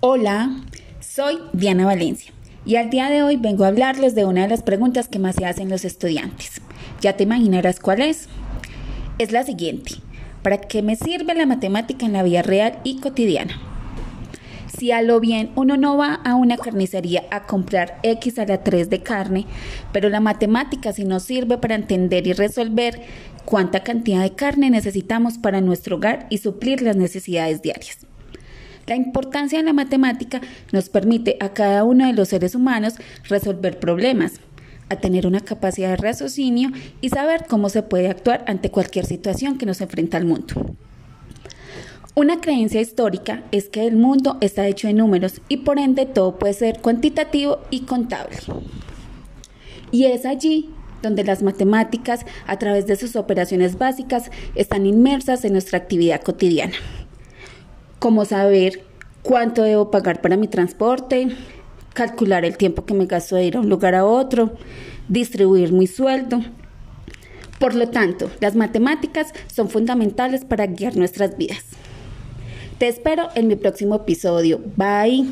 Hola, soy Diana Valencia y al día de hoy vengo a hablarles de una de las preguntas que más se hacen los estudiantes. Ya te imaginarás cuál es. Es la siguiente. ¿Para qué me sirve la matemática en la vida real y cotidiana? Si a lo bien uno no va a una carnicería a comprar X a la 3 de carne, pero la matemática sí nos sirve para entender y resolver cuánta cantidad de carne necesitamos para nuestro hogar y suplir las necesidades diarias. La importancia de la matemática nos permite a cada uno de los seres humanos resolver problemas, a tener una capacidad de raciocinio y saber cómo se puede actuar ante cualquier situación que nos enfrenta al mundo. Una creencia histórica es que el mundo está hecho de números y por ende todo puede ser cuantitativo y contable. Y es allí donde las matemáticas, a través de sus operaciones básicas, están inmersas en nuestra actividad cotidiana como saber cuánto debo pagar para mi transporte, calcular el tiempo que me gasto de ir a un lugar a otro, distribuir mi sueldo. Por lo tanto, las matemáticas son fundamentales para guiar nuestras vidas. Te espero en mi próximo episodio. Bye.